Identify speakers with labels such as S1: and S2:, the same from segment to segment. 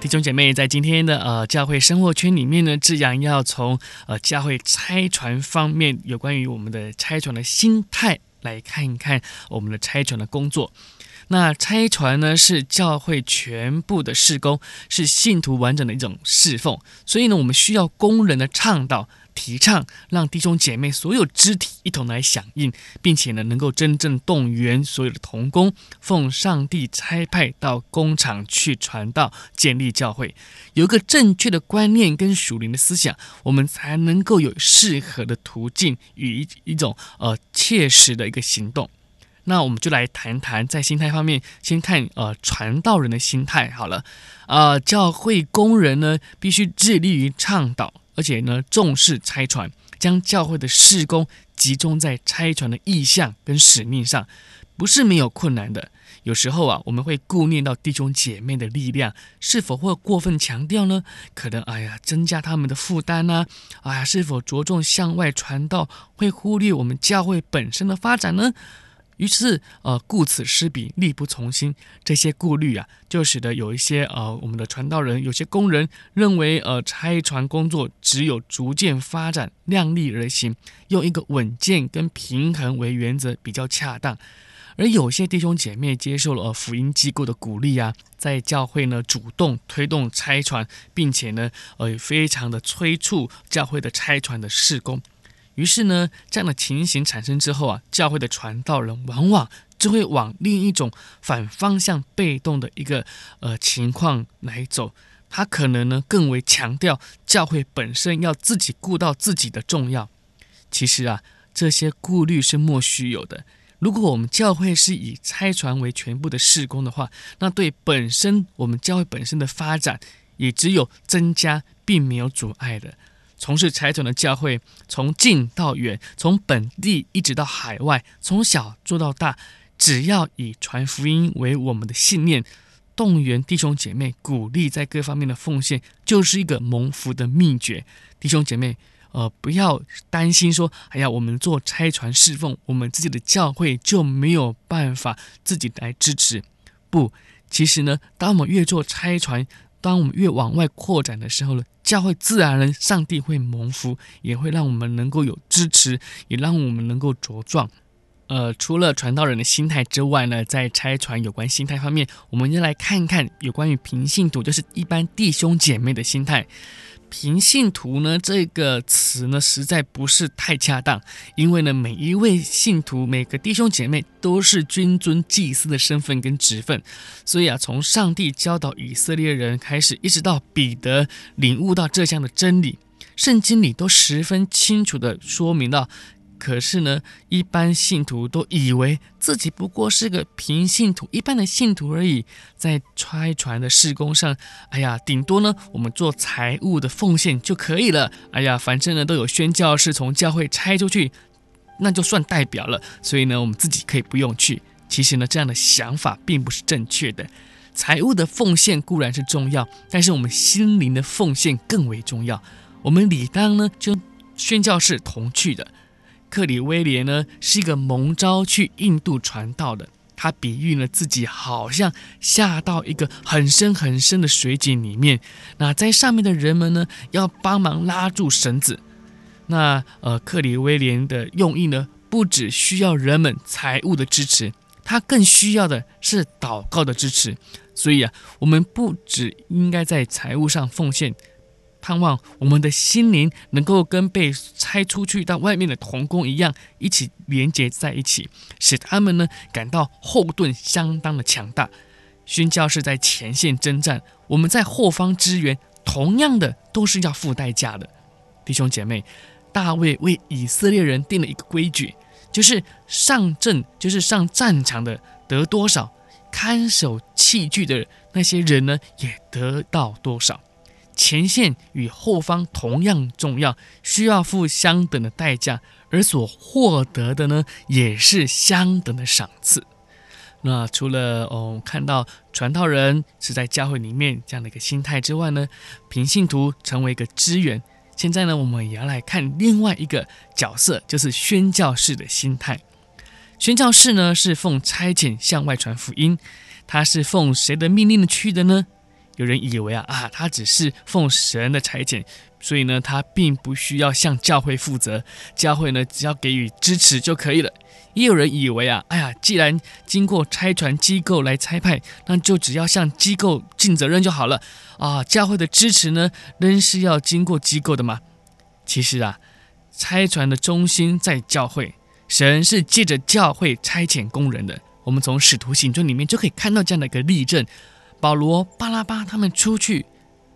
S1: 弟兄姐妹，在今天的呃教会生活圈里面呢，志扬要从呃教会拆船方面有关于我们的拆船的心态来看一看我们的拆船的工作。那拆船呢，是教会全部的事工，是信徒完整的一种侍奉，所以呢，我们需要工人的倡导。提倡让弟兄姐妹所有肢体一同来响应，并且呢，能够真正动员所有的童工，奉上帝差派到工厂去传道、建立教会，有一个正确的观念跟属灵的思想，我们才能够有适合的途径与一一种呃切实的一个行动。那我们就来谈谈在心态方面，先看呃传道人的心态好了，啊、呃，教会工人呢必须致力于倡导。而且呢，重视拆船，将教会的事工集中在拆船的意向跟使命上，不是没有困难的。有时候啊，我们会顾念到弟兄姐妹的力量，是否会过分强调呢？可能哎呀，增加他们的负担呢？哎呀，是否着重向外传道，会忽略我们教会本身的发展呢？于是，呃，顾此失彼，力不从心。这些顾虑啊，就使得有一些呃，我们的传道人，有些工人认为，呃，拆船工作只有逐渐发展，量力而行，用一个稳健跟平衡为原则比较恰当。而有些弟兄姐妹接受了呃福音机构的鼓励啊，在教会呢主动推动拆船，并且呢，呃，非常的催促教会的拆船的施工。于是呢，这样的情形产生之后啊，教会的传道人往往就会往另一种反方向、被动的一个呃情况来走。他可能呢更为强调教会本身要自己顾到自己的重要。其实啊，这些顾虑是莫须有的。如果我们教会是以拆船为全部的事工的话，那对本身我们教会本身的发展也只有增加，并没有阻碍的。从事拆船的教会，从近到远，从本地一直到海外，从小做到大，只要以传福音为我们的信念，动员弟兄姐妹，鼓励在各方面的奉献，就是一个蒙福的秘诀。弟兄姐妹，呃，不要担心说，哎呀，我们做拆船侍奉，我们自己的教会就没有办法自己来支持。不，其实呢，当我们越做拆船，当我们越往外扩展的时候呢，教会自然人，上帝会蒙福，也会让我们能够有支持，也让我们能够茁壮。呃，除了传道人的心态之外呢，在拆传有关心态方面，我们要来看看有关于平信徒，就是一般弟兄姐妹的心态。平信徒呢，这个词呢，实在不是太恰当，因为呢，每一位信徒，每个弟兄姐妹都是君尊祭司的身份跟职分，所以啊，从上帝教导以色列人开始，一直到彼得领悟到这项的真理，圣经里都十分清楚的说明到。可是呢，一般信徒都以为自己不过是个平信徒，一般的信徒而已，在拆船的事工上，哎呀，顶多呢，我们做财务的奉献就可以了。哎呀，反正呢，都有宣教士从教会拆出去，那就算代表了。所以呢，我们自己可以不用去。其实呢，这样的想法并不是正确的。财务的奉献固然是重要，但是我们心灵的奉献更为重要。我们理当呢，就宣教士同去的。克里威廉呢，是一个蒙召去印度传道的。他比喻了自己好像下到一个很深很深的水井里面，那在上面的人们呢，要帮忙拉住绳子。那呃，克里威廉的用意呢，不只需要人们财务的支持，他更需要的是祷告的支持。所以啊，我们不只应该在财务上奉献。盼望我们的心灵能够跟被拆出去到外面的童工一样，一起连接在一起，使他们呢感到后盾相当的强大。宣教士在前线征战，我们在后方支援，同样的都是要付代价的。弟兄姐妹，大卫为以色列人定了一个规矩，就是上阵，就是上战场的得多少，看守器具的那些人呢，也得到多少。前线与后方同样重要，需要付相等的代价，而所获得的呢，也是相等的赏赐。那除了哦，看到传道人是在教会里面这样的一个心态之外呢，平信徒成为一个支援。现在呢，我们也要来看另外一个角色，就是宣教士的心态。宣教士呢，是奉差遣向外传福音，他是奉谁的命令去的呢？有人以为啊啊，他只是奉神的差遣，所以呢，他并不需要向教会负责，教会呢只要给予支持就可以了。也有人以为啊，哎呀，既然经过差传机构来差派，那就只要向机构尽责任就好了啊。教会的支持呢，仍是要经过机构的嘛。其实啊，差传的中心在教会，神是借着教会差遣工人的。我们从使徒行传里面就可以看到这样的一个例证。保罗、巴拉巴他们出去，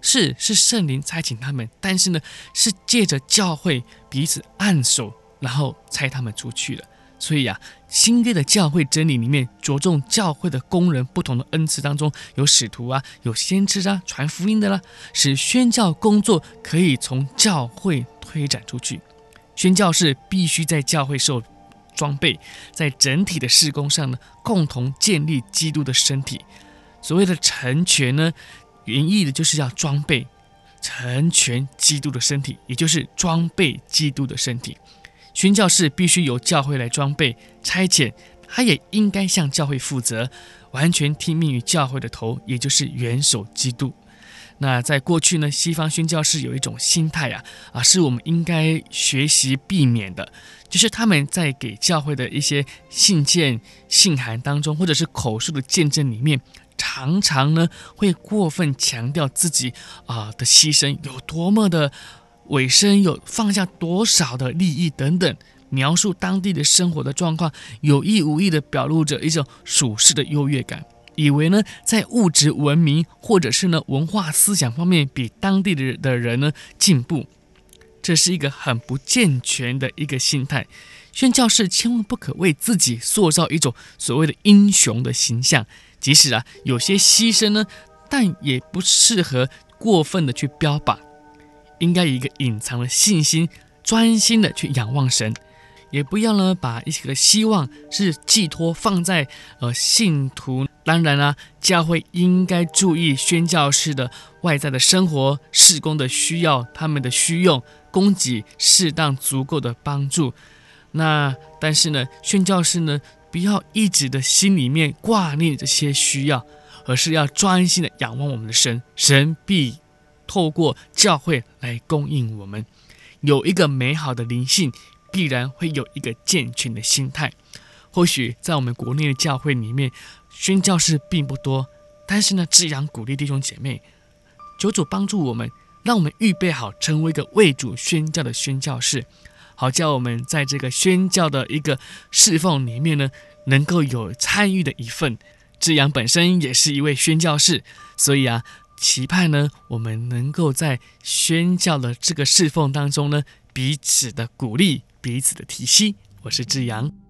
S1: 是是圣灵差遣他们，但是呢，是借着教会彼此按手，然后差他们出去的。所以啊，新约的教会真理里面着重教会的工人不同的恩赐当中，有使徒啊，有先知啊，传福音的啦，使宣教工作可以从教会推展出去。宣教士必须在教会受装备，在整体的事工上呢，共同建立基督的身体。所谓的成全呢，原意的就是要装备成全基督的身体，也就是装备基督的身体。宣教士必须由教会来装备差遣，他也应该向教会负责，完全听命于教会的头，也就是元首基督。那在过去呢，西方宣教士有一种心态啊，啊，是我们应该学习避免的，就是他们在给教会的一些信件、信函当中，或者是口述的见证里面。常常呢会过分强调自己啊的牺牲有多么的委身，有放下多少的利益等等，描述当地的生活的状况，有意无意的表露着一种属世的优越感，以为呢在物质文明或者是呢文化思想方面比当地的的人呢进步，这是一个很不健全的一个心态。宣教士千万不可为自己塑造一种所谓的英雄的形象。即使啊有些牺牲呢，但也不适合过分的去标榜，应该一个隐藏的信心，专心的去仰望神，也不要呢把一些希望是寄托放在呃信徒。当然啊，教会应该注意宣教士的外在的生活、事工的需要，他们的需用，供给适当足够的帮助。那但是呢，宣教士呢，不要一直的心里面挂念这些需要，而是要专心的仰望我们的神，神必透过教会来供应我们。有一个美好的灵性，必然会有一个健全的心态。或许在我们国内的教会里面，宣教士并不多，但是呢，志扬鼓励弟兄姐妹，求主帮助我们，让我们预备好成为一个为主宣教的宣教士。好叫我们在这个宣教的一个侍奉里面呢，能够有参与的一份。志阳本身也是一位宣教士，所以啊，期盼呢，我们能够在宣教的这个侍奉当中呢，彼此的鼓励，彼此的提携。我是志阳。